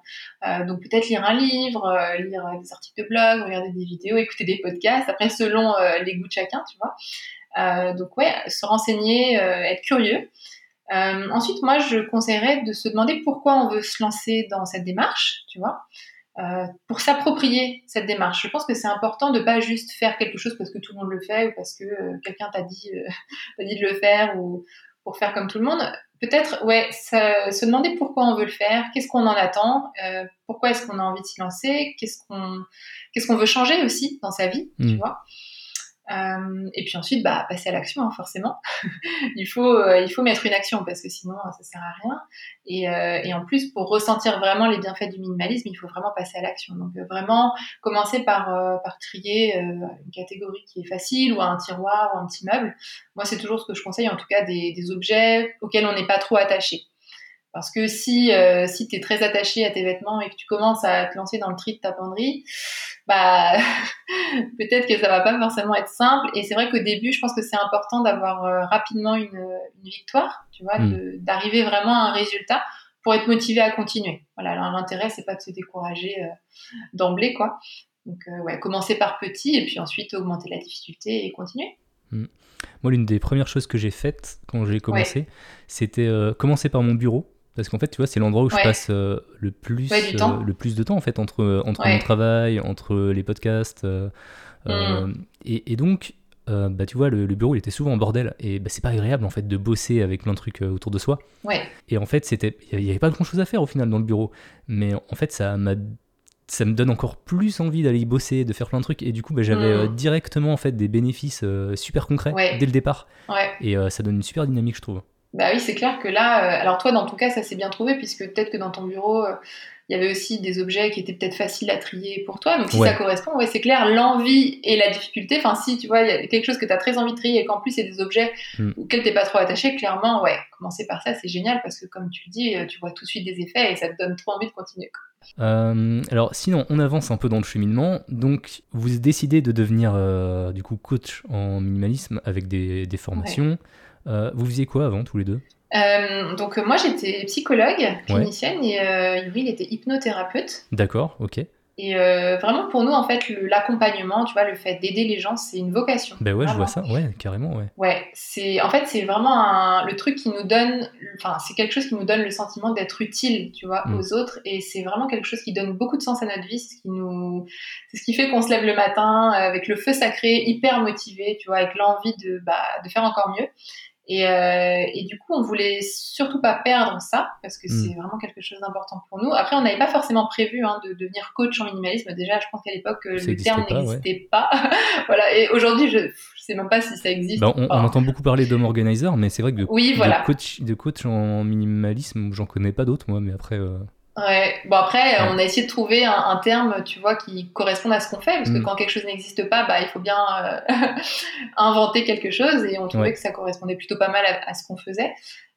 donc, peut-être lire un livre, lire des articles de blog, regarder des vidéos, écouter des podcasts, après, selon les goûts de chacun, tu vois. donc, ouais, se renseigner, être curieux. Euh, ensuite, moi, je conseillerais de se demander pourquoi on veut se lancer dans cette démarche, tu vois, euh, pour s'approprier cette démarche. Je pense que c'est important de pas juste faire quelque chose parce que tout le monde le fait ou parce que euh, quelqu'un t'a dit, euh, dit de le faire ou pour faire comme tout le monde. Peut-être, ouais, se demander pourquoi on veut le faire, qu'est-ce qu'on en attend, euh, pourquoi est-ce qu'on a envie de s'y lancer, qu'est-ce qu'on qu'est-ce qu'on veut changer aussi dans sa vie, tu mmh. vois. Euh, et puis ensuite, bah, passer à l'action, hein, forcément. il, faut, euh, il faut mettre une action parce que sinon, ça sert à rien. Et, euh, et, en plus, pour ressentir vraiment les bienfaits du minimalisme, il faut vraiment passer à l'action. Donc vraiment, commencer par, par trier une catégorie qui est facile ou un tiroir ou un petit meuble. Moi, c'est toujours ce que je conseille, en tout cas des, des objets auxquels on n'est pas trop attaché. Parce que si, euh, si tu es très attaché à tes vêtements et que tu commences à te lancer dans le tri de ta penderie, bah, peut-être que ça va pas forcément être simple. Et c'est vrai qu'au début, je pense que c'est important d'avoir euh, rapidement une, une, victoire, tu vois,
Mm.
d'arriver vraiment à un résultat pour être motivé à continuer. Voilà, l'intérêt, c'est pas de se décourager euh, d'emblée, quoi. Donc, ouais, commencer par petit et puis ensuite augmenter la difficulté et continuer.
Moi, l'une des premières choses que j'ai faites quand j'ai commencé, c'était commencer par mon bureau. Parce qu'en fait, tu vois, c'est l'endroit où je
Ouais.
passe euh, le, plus,
Ouais,
euh, le plus de temps, en fait, entre, entre
Ouais.
mon travail, entre les podcasts. euh,
Mm.
et, et donc, bah, tu vois, le, le bureau, il était souvent en bordel. Et bah, c'est pas agréable, en fait, de bosser avec plein de trucs autour de soi. Et en fait, il y avait pas grand chose à faire au final dans le bureau. Mais en fait, ça m'a, ça me donne encore plus envie d'aller y bosser, de faire plein de trucs. Et du coup, bah, j'avais
Mm.
euh, directement en fait des bénéfices euh, super concrets
Ouais.
dès le départ.
ouais.
Et euh, ça donne une super dynamique, je trouve.
Bah oui, c'est clair que là, euh, alors toi, dans ton cas, ça s'est bien trouvé, puisque peut-être que dans ton bureau, euh, il y avait aussi des objets qui étaient peut-être faciles à trier pour toi. Donc si
Ouais.
ça correspond, ouais, c'est clair, l'envie et la difficulté, enfin si tu vois, il y a quelque chose que tu as très envie de trier et qu'en plus c'est des objets
Mm.
auxquels t'es pas trop attaché, clairement, ouais, commencer par ça, c'est génial, parce que comme tu le dis, euh, tu vois tout de suite des effets et ça te donne trop envie de continuer. quoi.
Euh, alors, sinon, on avance un peu dans le cheminement. Donc, vous décidez de devenir euh, du coup coach en minimalisme avec des, des formations. Euh, vous faisiez quoi avant tous les deux?
Euh, donc moi, j'étais psychologue, clinicienne, et euh, Yuri, il était hypnothérapeute.
D'accord, ok.
Et vraiment, pour nous, en fait, l'accompagnement, tu vois, le fait d'aider les gens, c'est une vocation.
Ben ouais, je vois ça. Ouais, carrément, ouais.
Ouais, c'est en fait c'est vraiment un, le truc qui nous donne, enfin c'est quelque chose qui nous donne le sentiment d'être utile, tu vois,
Mm.
aux autres, et c'est vraiment quelque chose qui donne beaucoup de sens à notre vie, c'est ce qui nous, c'est ce qui fait qu'on se lève le matin avec le feu sacré, hyper motivé, tu vois, avec l'envie de bah, de faire encore mieux. Et, euh, et du coup, on voulait surtout pas perdre ça parce que
Mm.
c'est vraiment quelque chose d'important pour nous. Après, on n'avait pas forcément prévu hein, de devenir coach en minimalisme. Déjà, je pense qu'à l'époque, le terme
pas, ouais.
n'existait pas. voilà. Et aujourd'hui, je, je sais même pas si ça existe.
Ben, on, entend beaucoup parler d'homme organizer, mais c'est vrai que de,
Oui,
de
voilà.
coach, de coach en minimalisme, j'en connais pas d'autres, moi, mais après. euh,
Ouais. Bon après,
Ouais.
on a essayé de trouver un, un terme, tu vois, qui corresponde à ce qu'on fait, parce que
Mm.
quand quelque chose n'existe pas, bah il faut bien euh, inventer quelque chose, et on trouvait
Ouais.
que ça correspondait plutôt pas mal à, à ce qu'on faisait.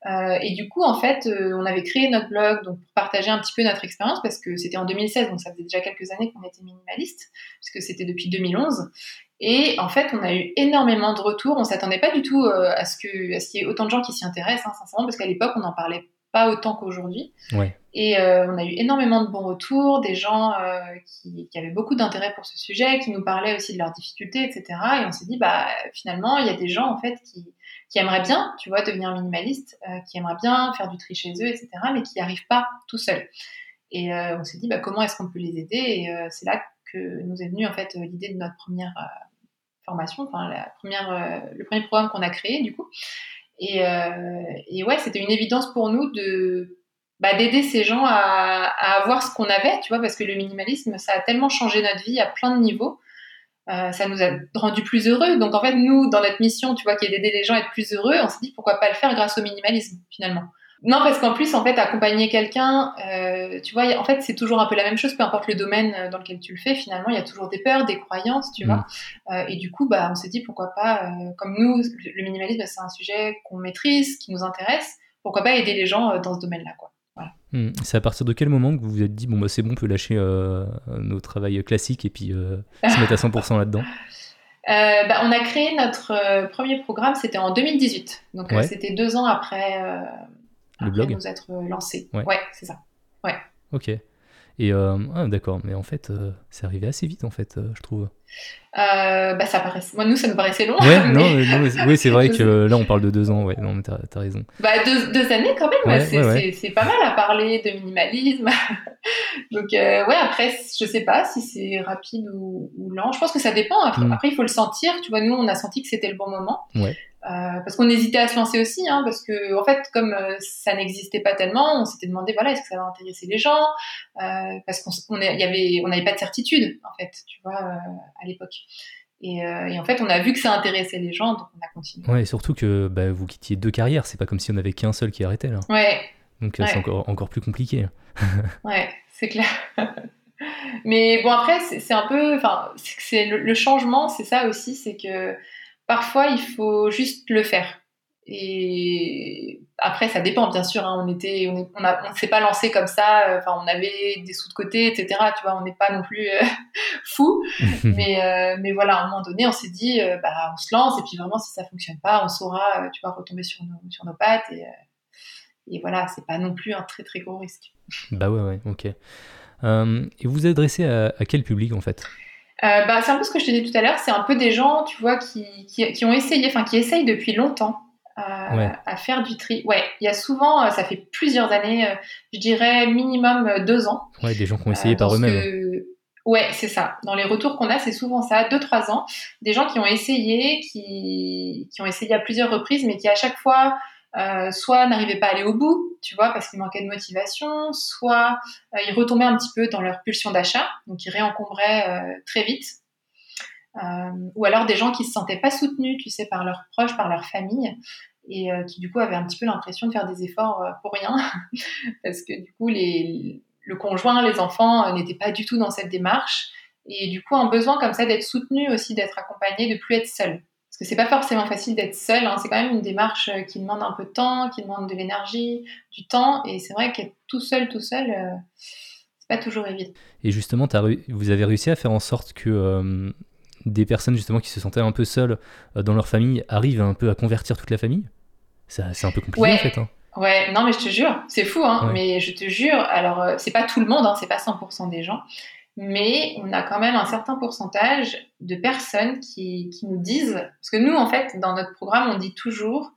Euh, et du coup, en fait, euh, on avait créé notre blog donc pour partager un petit peu notre expérience, parce que c'était en 2016, donc ça faisait déjà quelques années qu'on était minimaliste, puisque c'était depuis 2011. Et en fait, on a eu énormément de retours. On s'attendait pas du tout euh, à ce que à ce qu'il y ait autant de gens qui s'y intéressent, hein, sincèrement, parce qu'à l'époque, on n'en parlait pas autant qu'aujourd'hui.
Ouais.
Et euh, on a eu énormément de bons retours, des gens euh, qui, qui avaient beaucoup d'intérêt pour ce sujet, qui nous parlaient aussi de leurs difficultés, etc. Et on s'est dit, bah finalement, il y a des gens en fait qui, qui aimeraient bien, tu vois, devenir minimaliste, euh, qui aimeraient bien faire du tri chez eux, etc. Mais qui n'y arrivent pas tout seuls. Et on s'est dit, bah comment est-ce qu'on peut les aider? Et c'est là que nous est venue en fait l'idée de notre première formation, enfin la première, le premier programme qu'on a créé du coup. Et, euh, et ouais, c'était une évidence pour nous de bah, d'aider ces gens à, à avoir ce qu'on avait, tu vois, parce que le minimalisme, ça a tellement changé notre vie à plein de niveaux. Euh, ça nous a rendu plus heureux. Donc en fait, nous, dans notre mission, tu vois, qui est d'aider les gens à être plus heureux, on s'est dit pourquoi pas le faire grâce au minimalisme finalement. Non, parce qu'en plus, en fait, accompagner quelqu'un, euh, tu vois, en fait, c'est toujours un peu la même chose, peu importe le domaine euh, dans lequel tu le fais. Finalement, il y a toujours des peurs, des croyances, tu
Mm.
vois. Euh, et du coup, bah, on s'est dit pourquoi pas, euh, comme nous, le minimalisme, c'est un sujet qu'on maîtrise, qui nous intéresse. Pourquoi pas aider les gens dans ce domaine-là, quoi.
Hmm. C'est à partir de quel moment que vous vous êtes dit, bon, bah, c'est bon, on peut lâcher nos travails classiques et puis se mettre à 100% là-dedans?
Euh, bah, on a créé notre euh, premier programme, c'était en 2018. Donc euh, c'était deux ans après,
Le blog
nous être euh, lancés.
Ouais.
Ouais, c'est ça.
Ok. Et euh, ah, d'accord, mais en fait, euh, c'est arrivé assez vite, en fait, euh, je trouve.
Bah, ça paraissait... Moi, nous, ça nous paraissait long.
Ouais,
mais-
non, non, mais oui, c'est vrai que là, on parle de deux ans, ouais, non, mais t'as as raison.
Bah, deux, deux années quand même,
Ouais,
ouais, c'est
ouais, ouais.
pas mal à parler de minimalisme. Donc, ouais, après, je sais pas si c'est rapide ou, ou lent. Je pense que ça dépend. Après,
Mm.
après, il faut le sentir. Tu vois, nous, on a senti que c'était le bon moment.
Ouais.
Euh, parce qu'on hésitait à se lancer aussi, hein, parce que en fait, comme euh, ça n'existait pas tellement, on s'était demandé, voilà, est-ce que ça va intéresser les gens Euh, Parce qu'on on avait, on n'avait pas de certitude, en fait, tu vois, à l'époque. Et, et en fait, on a vu que ça intéressait les gens, donc on a continué.
Ouais, et surtout que bah, vous quittiez deux carrières, c'est pas comme si on avait qu'un seul qui arrêtait, là.
Ouais,
Donc euh, c'est
Ouais.
encore, encore plus compliqué.
Ouais, c'est clair. Mais bon, après, c'est un peu. Enfin, c'est que c'est le, le changement, c'est ça aussi, c'est que parfois, il faut juste le faire. Et après, ça dépend, bien sûr. Hein. on était, on, on, s'est pas lancé comme ça. Euh, enfin, on avait des sous de côté, etc. Tu vois, on n'est pas non plus euh, fou. mais, euh, mais voilà, à un moment donné, on s'est dit, bah, on se lance. Et puis vraiment, si ça fonctionne pas, on saura, tu vois, retomber sur nos, sur nos pattes. Et, et voilà, c'est pas non plus un très très gros risque.
Bah ouais, ouais, ok. et vous adressez à, à quel public en fait?
Bah, c'est un peu ce que je te disais tout à l'heure, c'est un peu des gens, tu vois, qui, qui, qui ont essayé, enfin qui essayent depuis longtemps à, faire du tri. Ouais, il y a souvent, euh, ça fait plusieurs années, euh, je dirais minimum euh, deux ans.
Ouais, des gens qui ont essayé par eux-mêmes.
Ouais, c'est ça. Dans les retours qu'on a, c'est souvent ça, deux, trois ans. Des gens qui ont essayé, qui, qui ont essayé à plusieurs reprises, mais qui à chaque fois, soit n'arrivaient pas à aller au bout, tu vois, parce qu'ils manquaient de motivation, soit ils retombaient un petit peu dans leur pulsion d'achat, donc ils réencombraient très vite. ou alors des gens qui se sentaient pas soutenus, tu sais, par leurs proches, par leur famille, et euh, qui du coup avait un petit peu l'impression de faire des efforts euh, pour rien parce que du coup le conjoint, les enfants euh, n'étaient pas du tout dans cette démarche et du coup un besoin comme ça d'être soutenu aussi, d'être accompagné, de plus être seul. Parce que c'est pas forcément facile d'être seul, hein. c'est quand même une démarche qui demande un peu de temps, qui demande de l'énergie, du temps et c'est vrai qu'être tout seul, tout seul, c'est pas toujours évident.
Et justement, as vous avez réussi à faire en sorte que des personnes justement qui se sentaient un peu seules dans leur famille arrivent un peu à convertir toute la famille? C'est un peu compliqué en fait. Hein.
Ouais, non, mais je te jure, c'est fou, hein, mais je te jure, alors euh, c'est pas tout le monde, hein, c'est pas 100% des gens, mais on a quand même un certain pourcentage de personnes qui, qui, nous disent, parce que nous, en fait, dans notre programme, on dit toujours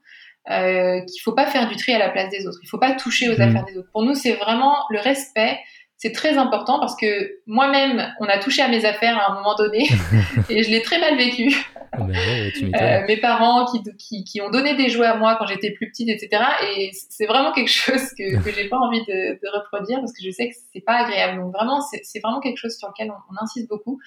euh, qu'il faut pas faire du tri à la place des autres, il faut pas toucher aux mmh. affaires des autres. Pour nous, c'est vraiment le respect, c'est très important parce que moi-même, on a touché à mes affaires à un moment donné et je l'ai très mal vécu. Euh, mes parents qui, qui, ont donné des jouets à moi quand j'étais plus petite, etc. Et c'est vraiment quelque chose que, que j'ai pas envie de, de, reproduire parce que je sais que c'est pas agréable. Donc vraiment, c'est vraiment quelque chose sur lequel on, insiste beaucoup.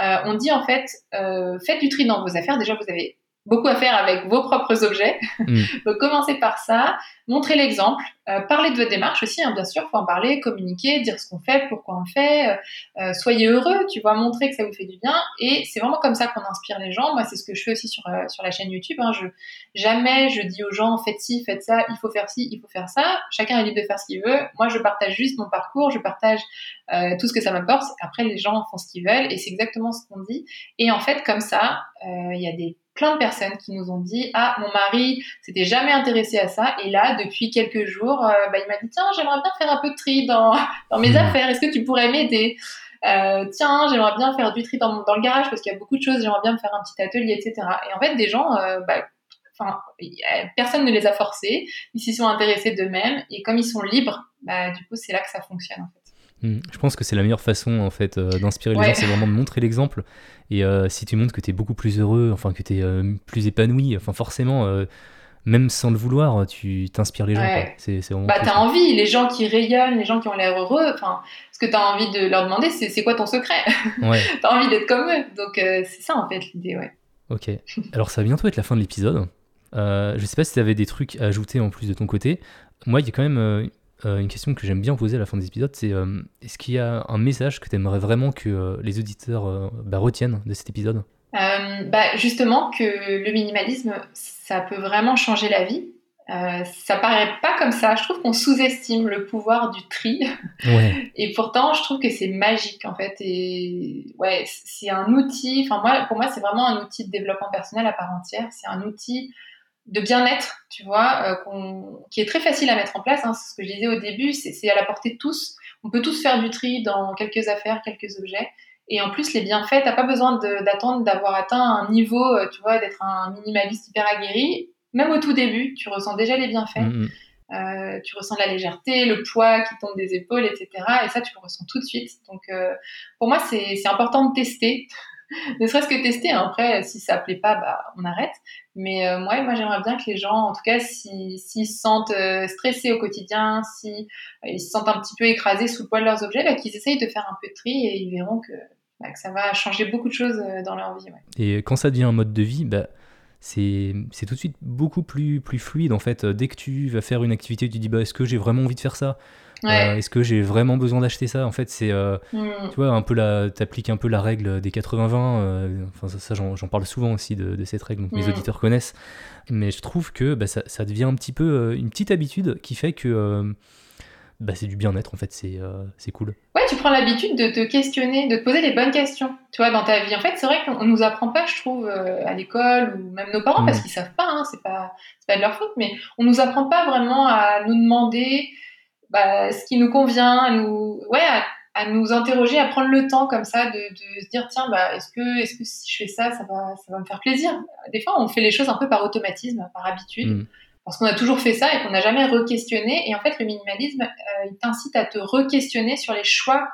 Euh, on dit en fait, euh, faites du tri dans vos affaires. Déjà, vous avez beaucoup à faire avec vos propres objets. Mm. Donc commencez par ça, montrez l'exemple, euh, parlez de votre démarche aussi, hein, bien sûr, faut en parler, communiquer, dire ce qu'on fait, pourquoi on le fait, euh, euh, soyez heureux, tu vois, montrer que ça vous fait du bien. Et c'est vraiment comme ça qu'on inspire les gens. Moi, c'est ce que je fais aussi sur, sur la chaîne YouTube. Hein. Je, jamais je dis aux gens, faites ci, faites ça, il faut faire ci, il faut faire ça. Chacun est libre de faire ce qu'il veut. Moi, je partage juste mon parcours, je partage tout ce que ça m'apporte. Après, les gens font ce qu'ils veulent et c'est exactement ce qu'on dit. Et en fait, comme ça, il y a des plein de personnes qui nous ont dit ah mon mari s'était jamais intéressé à ça et là depuis quelques jours euh, bah, il m'a dit tiens j'aimerais bien faire un peu de tri dans, dans mes mmh. affaires. Est-ce que tu pourrais m'aider? Euh, tiens j'aimerais bien faire du tri dans, dans le garage parce qu'il y a beaucoup de choses. J'aimerais bien me faire un petit atelier etc et en fait des gens euh, bah, Enfin, personne ne les a forcés, ils s'y sont intéressés d'eux-mêmes. Et comme ils sont libres, bah, du coup c'est là que ça fonctionne en fait.
Hmm. Je pense que c'est la meilleure façon en fait euh, d'inspirer les gens, c'est vraiment de montrer l'exemple. Et euh, si tu montres que tu es beaucoup plus heureux, enfin que tu es euh, plus épanoui, enfin forcément, même sans le vouloir, tu t'inspires les gens. C'est,
c'est bah, t'as envie, les gens qui rayonnent, les gens qui ont l'air heureux, enfin, ce que t'as envie de leur demander, c'est, c'est quoi ton secret? Ouais. T'as envie d'être comme eux. Donc c'est ça en fait l'idée, ouais.
Ok. Alors ça va bientôt être la fin de l'épisode. je sais pas si tu avais des trucs à ajouter en plus de ton côté. Moi, il y a quand même euh, une question que j'aime bien poser à la fin des épisodes, c'est euh, est-ce qu'il y a un message que tu aimerais vraiment que euh, les auditeurs bah, retiennent de cet épisode?
Bah, Justement, que le minimalisme, ça peut vraiment changer la vie. ça paraît pas comme ça. Je trouve qu'on sous-estime le pouvoir du tri. Et pourtant, je trouve que c'est magique en fait. Et ouais, c'est un outil. Enfin moi, pour moi, c'est vraiment un outil de développement personnel à part entière. C'est un outil de bien-être, tu vois, euh, qui est très facile à mettre en place. Hein, c'est ce que je disais au début, c'est à la portée de tous. On peut tous faire du tri dans quelques affaires, quelques objets. Et en plus, les bienfaits, t'as pas besoin d'attendre d'avoir atteint un niveau, euh, tu vois, d'être un minimaliste hyper aguerri. Même au tout début, tu ressens déjà les bienfaits. Mm-hmm. Euh, tu ressens la légèreté, le poids qui tombe des épaules, etc. Et ça, tu le ressens tout de suite. Donc, pour moi, c'est important de tester ne serait-ce que tester. Hein. Après, si ça plaît pas, bah, on arrête. Mais euh, moi, j'aimerais bien que les gens, en tout cas, s'ils se sentent euh, stressés au quotidien, s'ils euh, se sentent un petit peu écrasés sous le poids de leurs objets, bah, qu'ils essayent de faire un peu de tri et ils verront que, bah, ça va changer beaucoup de choses dans leur vie.
Et quand ça devient un mode de vie, bah, c'est tout de suite beaucoup plus, plus fluide en fait. Dès que tu vas faire une activité, tu dis bah, est-ce que j'ai vraiment envie de faire ça?
Ouais.
Euh, Est-ce que j'ai vraiment besoin d'acheter ça? En fait, c'est euh,
Hmm.
tu vois un peu la, t'appliques un peu la règle des 80-20. euh, enfin ça, ça, j'en parle souvent aussi de, de cette règle, donc mes
Mm.
auditeurs connaissent. Mais je trouve que bah, ça, ça devient un petit peu euh, une petite habitude qui fait que euh, bah, c'est du bien-être en fait. C'est euh, c'est cool.
Ouais, tu prends l'habitude de te questionner, de te poser les bonnes questions, tu vois, dans ta vie. En fait, c'est vrai qu'on nous apprend pas, je trouve, euh, à l'école ou même nos parents,
Mm.
parce qu'ils savent pas, hein, c'est pas, c'est pas de leur faute, mais on nous apprend pas vraiment à nous demander bah, ce qui nous convient, à nous, ouais, à, à nous interroger, à prendre le temps comme ça de, de se dire tiens, bah, est-ce que, est-ce que si je fais ça, ça va, ça va me faire plaisir? Des fois, on fait les choses un peu par automatisme, par habitude
Mm.
Parce qu'on a toujours fait ça et qu'on n'a jamais re-questionné. Et en fait, le minimalisme, euh, il t'incite à te re-questionner sur les choix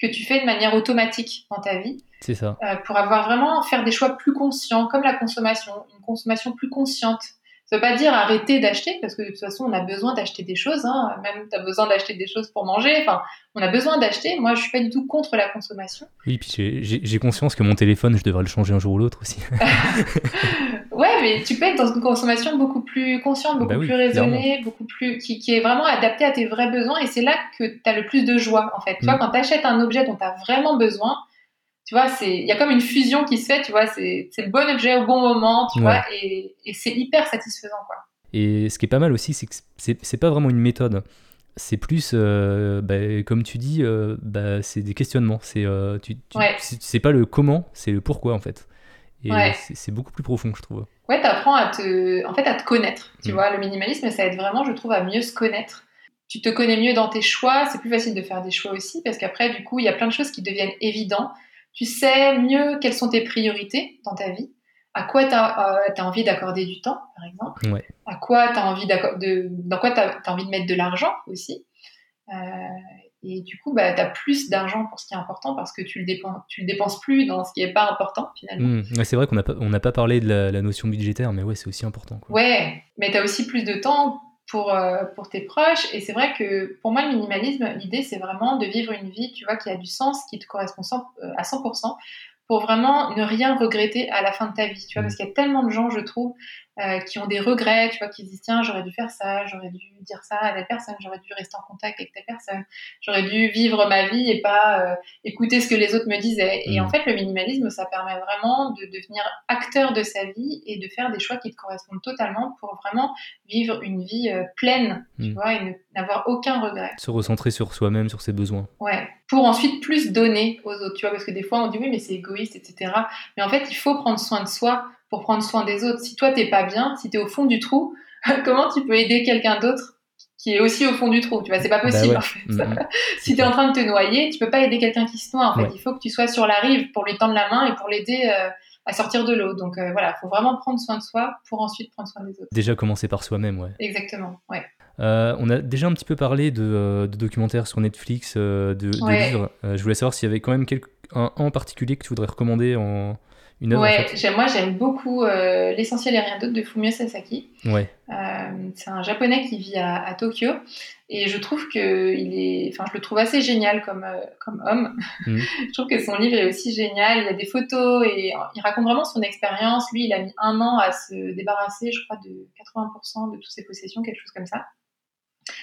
que tu fais de manière automatique dans ta vie,
C'est ça.
euh, pour avoir vraiment faire des choix plus conscients, comme la consommation, une consommation plus consciente. Ça veut pas dire arrêter d'acheter, parce que de toute façon, on a besoin d'acheter des choses. Hein. Même tu as besoin d'acheter des choses pour manger. Enfin, on a besoin d'acheter. Moi, je suis pas du tout contre la consommation.
Oui, puis j'ai conscience que mon téléphone, je devrais le changer un jour ou l'autre aussi.
Ouais, mais tu peux être dans une consommation beaucoup plus consciente, beaucoup
Bah oui,
plus raisonnée, beaucoup plus qui, qui est vraiment adaptée à tes vrais besoins. Et c'est là que tu as le plus de joie, en fait. Tu vois,
Mm.
quand tu achètes un objet dont tu as vraiment besoin, tu vois, il y a comme une fusion qui se fait, tu vois, c'est le bon objet au bon moment, tu
Ouais.
vois, et, et c'est hyper satisfaisant, quoi.
Et ce qui est pas mal aussi, c'est que c'est pas vraiment une méthode. C'est plus, euh, bah, comme tu dis, euh, bah, c'est des questionnements. C'est euh, tu, tu,
Ouais.
c'est pas le comment, c'est le pourquoi en fait. Et
Ouais.
c'est beaucoup plus profond, je trouve.
Ouais, t'apprends à te, en fait, à te connaître. Tu
Mm.
vois, le minimalisme, ça aide vraiment, je trouve, à mieux se connaître. Tu te connais mieux dans tes choix. C'est plus facile de faire des choix aussi parce qu'après, du coup, il y a plein de choses qui deviennent évidents. Tu sais mieux quelles sont tes priorités dans ta vie. À quoi tu as, envie d'accorder du temps, par exemple.
Ouais.
À quoi as envie de, dans quoi tu as, envie de mettre de l'argent aussi. Euh, et du coup, bah, tu as plus d'argent pour ce qui est important parce que tu le, dépenses, tu le dépenses plus dans ce qui n'est pas important finalement.
Mm. Ouais, c'est vrai qu'on n'a pas, on pas parlé de la, la notion budgétaire, mais ouais, c'est aussi important. Quoi.
Ouais, mais tu as aussi plus de temps pour, euh, pour tes proches. Et c'est vrai que pour moi, le minimalisme, l'idée, c'est vraiment de vivre une vie, tu vois, qui a du sens, qui te correspond euh, à 100%, pour vraiment ne rien regretter à la fin de ta vie, tu vois,
Mm.
parce qu'il y a tellement de gens, je trouve, euh, qui ont des regrets, tu vois, qui se disent, tiens, j'aurais dû faire ça, j'aurais dû dire ça à telle personne, j'aurais dû rester en contact avec telle personne, j'aurais dû vivre ma vie et pas euh, écouter ce que les autres me disaient. Et
Mm.
en fait, le minimalisme, ça permet vraiment de devenir acteur de sa vie et de faire des choix qui te correspondent totalement pour vraiment vivre une vie euh, pleine, tu
Mm.
vois, et n'avoir aucun regret.
Se recentrer sur soi-même, sur ses besoins.
Ouais. Pour ensuite plus donner aux autres, tu vois, parce que des fois on dit oui, mais c'est égoïste, etc. Mais en fait, il faut prendre soin de soi pour prendre soin des autres. Si toi t'es pas bien, si t'es au fond du trou, comment tu peux aider quelqu'un d'autre qui est aussi au fond du trou? Tu vois, c'est pas possible
Bah ouais.
en fait.
Mm, mm.
Si tu es en train de te noyer, tu peux pas aider quelqu'un qui se noie. En fait,
Ouais.
il faut que tu sois sur la rive pour lui tendre la main et pour l'aider euh, à sortir de l'eau. Donc euh, voilà, faut vraiment prendre soin de soi pour ensuite prendre soin des autres.
Déjà commencer par soi-même, ouais.
Exactement. Ouais.
Euh, on a déjà un petit peu parlé de, de documentaires sur Netflix, de, de
Ouais.
livres. Euh, je voulais savoir s'il y avait quand même un en particulier que tu voudrais recommander en une œuvre. en
Ouais,
fait.
j'aime- moi j'aime beaucoup euh, L'essentiel et rien d'autre de Fumio Sasaki.
Ouais.
Euh, c'est un japonais qui vit à, à Tokyo et je trouve que il est, enfin je le trouve assez génial comme euh, comme homme.
Mhm.
je trouve que son livre est aussi génial. Il y a des photos et il raconte vraiment son expérience. Lui, il a mis un an à se débarrasser, je crois, de 80% de toutes ses possessions, quelque chose comme ça.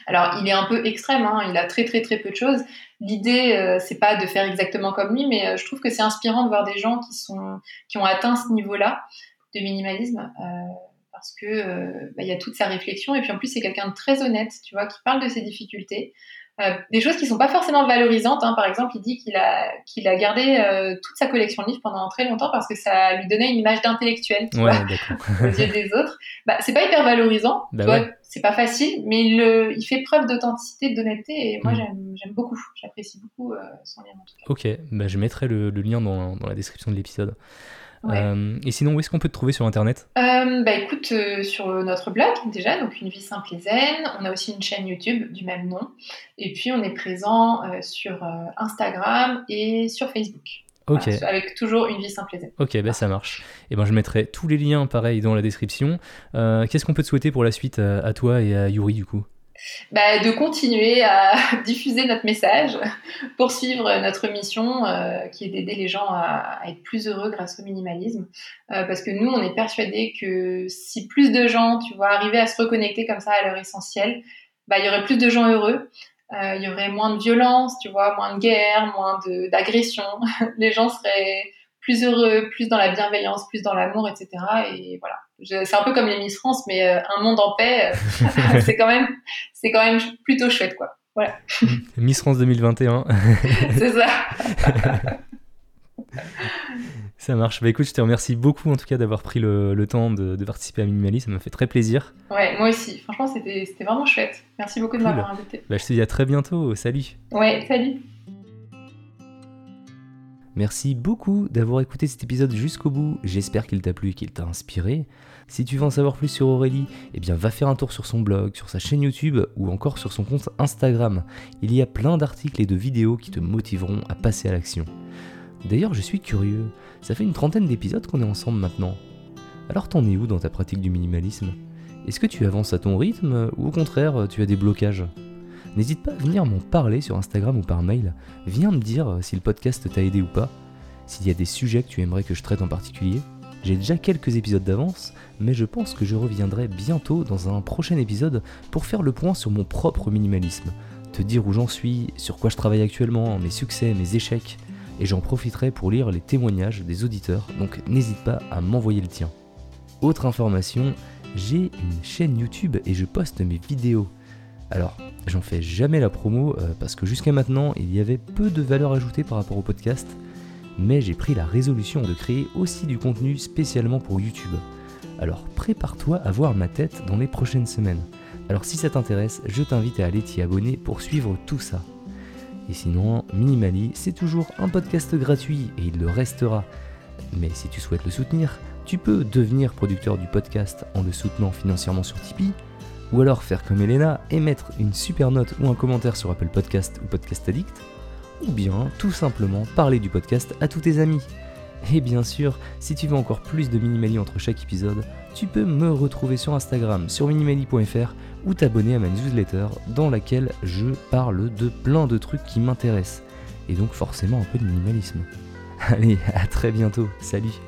Alors, il est un peu extrême, hein, il a très très très peu de choses. L'idée, euh, c'est pas de faire exactement comme lui, mais euh, je trouve que c'est inspirant de voir des gens qui sont qui ont atteint ce niveau-là de minimalisme. euh, parce que euh, bah, il y a toute sa réflexion et puis en plus c'est quelqu'un de très honnête, tu vois, qui parle de ses difficultés, Euh, des choses qui sont pas forcément valorisantes. hein. Par exemple, il dit qu'il a qu'il a gardé euh, toute sa collection de livres pendant très longtemps parce que ça lui donnait une image d'intellectuel, tu
Ouais,
aux yeux des autres. Bah, c'est pas hyper valorisant,
Bah ouais.
c'est pas facile, mais il, il fait preuve d'authenticité, d'honnêteté et moi
Mm.
j'aime beaucoup, j'apprécie beaucoup euh, son livre en tout cas.
Ok, bah, je mettrai le, le lien dans, dans la description de l'épisode.
Ouais.
Euh, et sinon, où est-ce qu'on peut te trouver sur Internet?
Euh, bah écoute, euh, sur notre blog déjà, donc Une vie simple et zen, on a aussi une chaîne YouTube du même nom, et puis on est présent sur Instagram et sur Facebook.
Ok,
Voilà, avec toujours Une vie simple et zen.
ok, bah, ça marche. Et ben je mettrai tous les liens pareil dans la description. Qu'est-ce qu'on peut te souhaiter pour la suite à, à toi et à Yuri du coup?
Bah, de continuer à diffuser notre message, poursuivre notre mission euh, qui est d'aider les gens à, être plus heureux grâce au minimalisme. Euh, parce que nous, on est persuadés que si plus de gens, tu vois, arrivaient à se reconnecter comme ça à leur essentiel, bah, il y aurait plus de gens heureux. Euh, il y aurait moins de violence, tu vois, moins de guerre, moins d'agression. les gens seraient plus heureux, plus dans la bienveillance, plus dans l'amour, etc. Et voilà. C'est un peu comme les Miss France, mais euh, un monde en paix, euh, c'est quand même, c'est quand même plutôt chouette, quoi. Voilà.
Miss France 2021.
c'est ça.
ça marche. Bah écoute, je te remercie beaucoup en tout cas d'avoir pris le, temps de, participer à Minimali. Ça m'a fait très plaisir.
Ouais, moi aussi. Franchement, c'était vraiment chouette. Merci beaucoup de m'avoir invité.
Bah, je te dis à très bientôt. Salut.
Ouais, salut.
Merci beaucoup d'avoir écouté cet épisode jusqu'au bout. J'espère qu'il t'a plu et qu'il t'a inspiré. Si tu veux en savoir plus sur Aurélie, eh bien va faire un tour sur son blog, sur sa chaîne YouTube ou encore sur son compte Instagram. Il y a plein d'articles et de vidéos qui te motiveront à passer à l'action. D'ailleurs, je suis curieux. Ça fait une trentaine d'épisodes qu'on est ensemble maintenant. Alors t'en es où dans ta pratique du minimalisme? Est-ce que tu avances à ton rythme ou au contraire tu as des blocages? N'hésite pas à venir m'en parler sur Instagram ou par mail. Viens me dire euh, si le podcast t'a aidé ou pas. S'il y a des sujets que tu aimerais que je traite en particulier. J'ai déjà quelques épisodes d'avance, mais je pense que je reviendrai bientôt dans un prochain épisode pour faire le point sur mon propre minimalisme, te dire où j'en suis, sur quoi je travaille actuellement, mes succès, mes échecs, et j'en profiterai pour lire les témoignages des auditeurs, donc n'hésite pas à m'envoyer le tien. Autre information, j'ai une chaîne YouTube et je poste mes vidéos. Alors, j'en fais jamais la promo euh, parce que jusqu'à maintenant, il y avait peu de valeur ajoutée par rapport au podcast, mais j'ai pris la résolution de créer aussi du contenu spécialement pour YouTube. Alors prépare-toi à voir ma tête dans les prochaines semaines. Alors si ça t'intéresse, je t'invite à aller t'y abonner pour suivre tout ça. Et sinon, Minimali, c'est toujours un podcast gratuit et il le restera. Mais si tu souhaites le soutenir, tu peux devenir producteur du podcast en le soutenant financièrement sur Tipeee ou alors faire comme Elena et mettre une super note ou un commentaire sur Apple Podcast ou Podcast Addict, ou bien tout simplement parler du podcast à tous tes amis. Et bien sûr, si tu veux encore plus de Minimali entre chaque épisode, tu peux me retrouver sur Instagram sur minimali.fr ou t'abonner à ma newsletter dans laquelle je parle de plein de trucs qui m'intéressent. Et donc forcément un peu de minimalisme. Allez, à très bientôt, salut